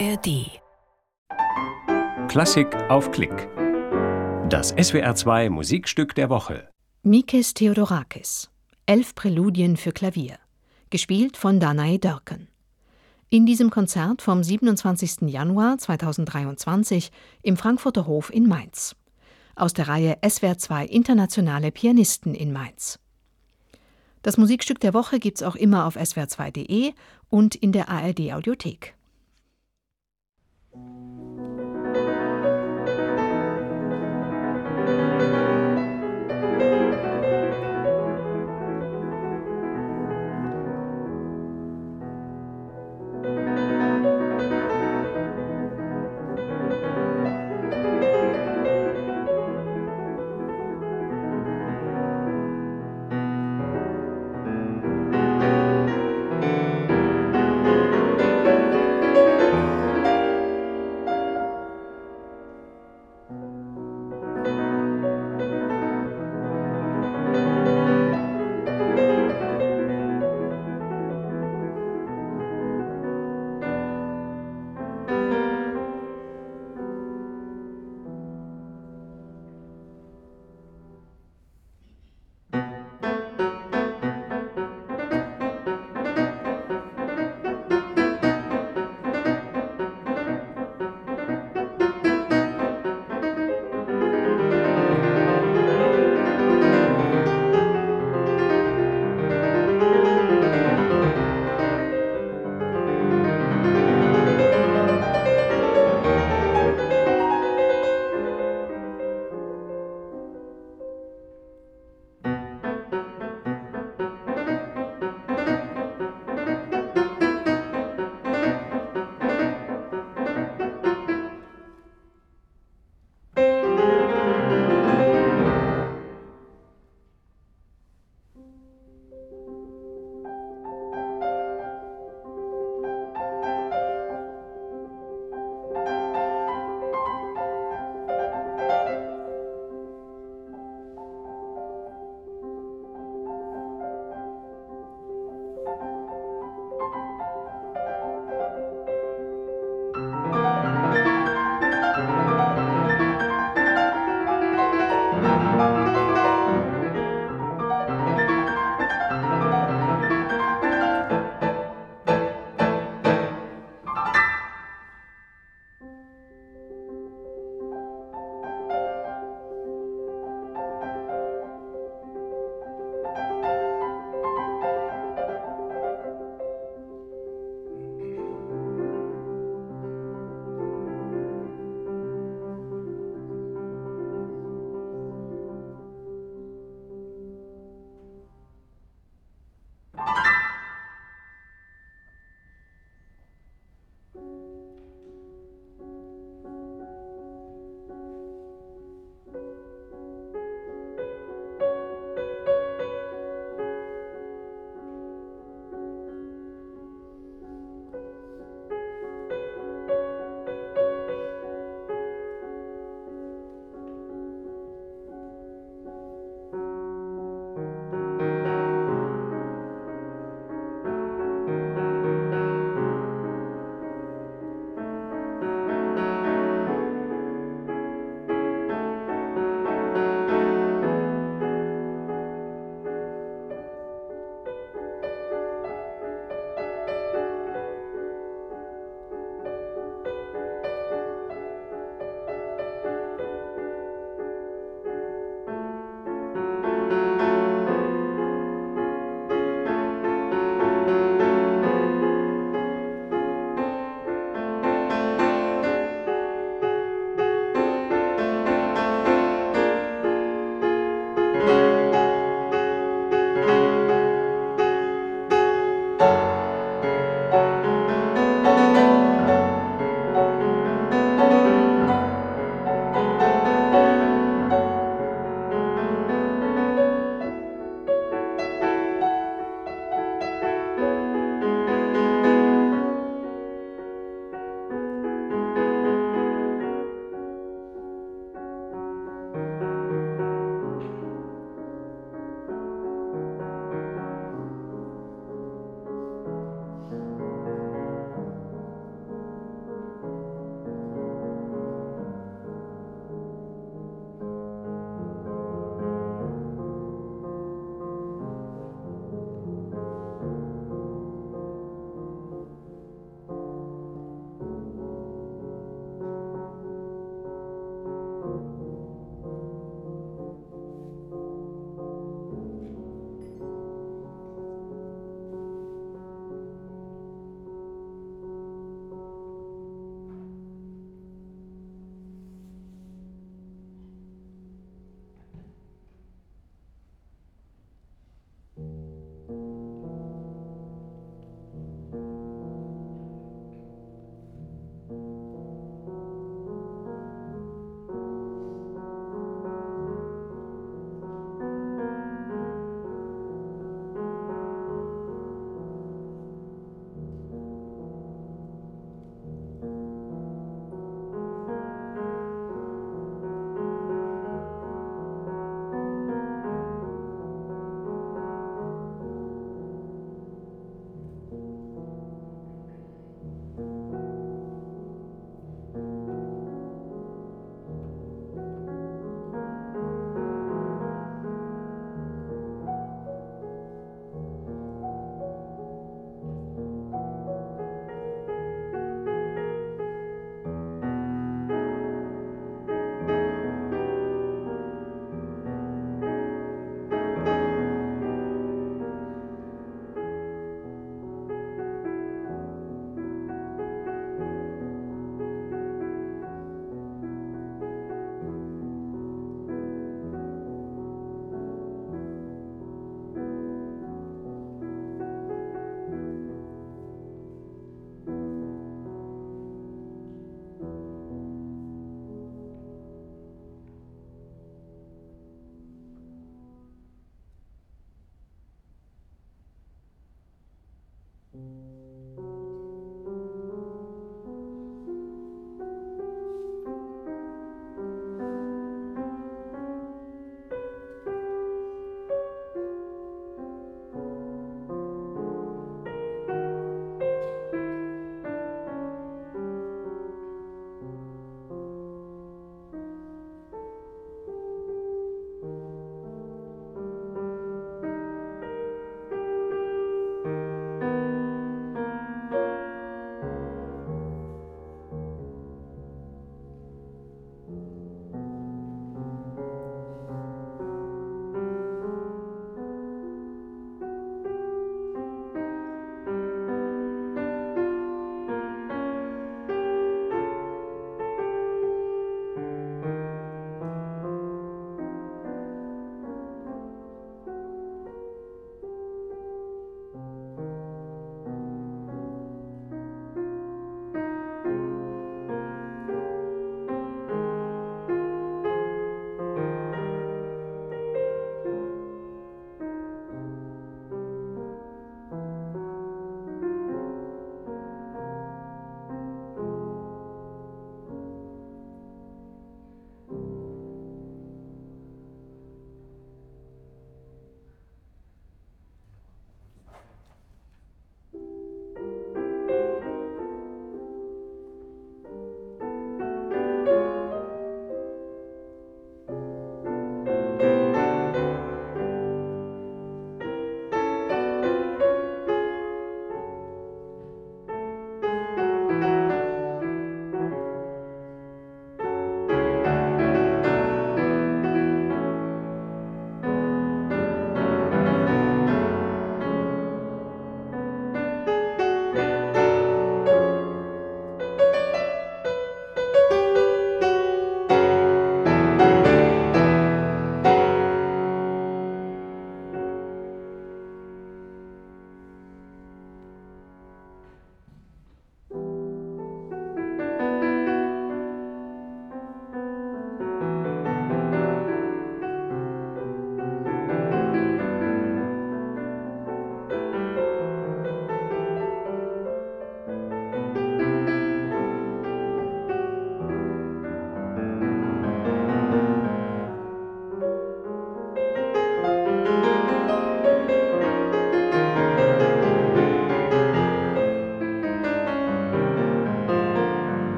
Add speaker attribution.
Speaker 1: ARD.
Speaker 2: Klassik auf Klick. Das SWR2 Musikstück der Woche.
Speaker 3: Mikes Theodorakis. Elf Präludien für Klavier. Gespielt von Danae Dörken. In diesem Konzert vom 27. Januar 2023 im Frankfurter Hof in Mainz. Aus der Reihe SWR2 Internationale Pianisten in Mainz. Das Musikstück der Woche gibt's auch immer auf swr2.de und in der ARD Audiothek.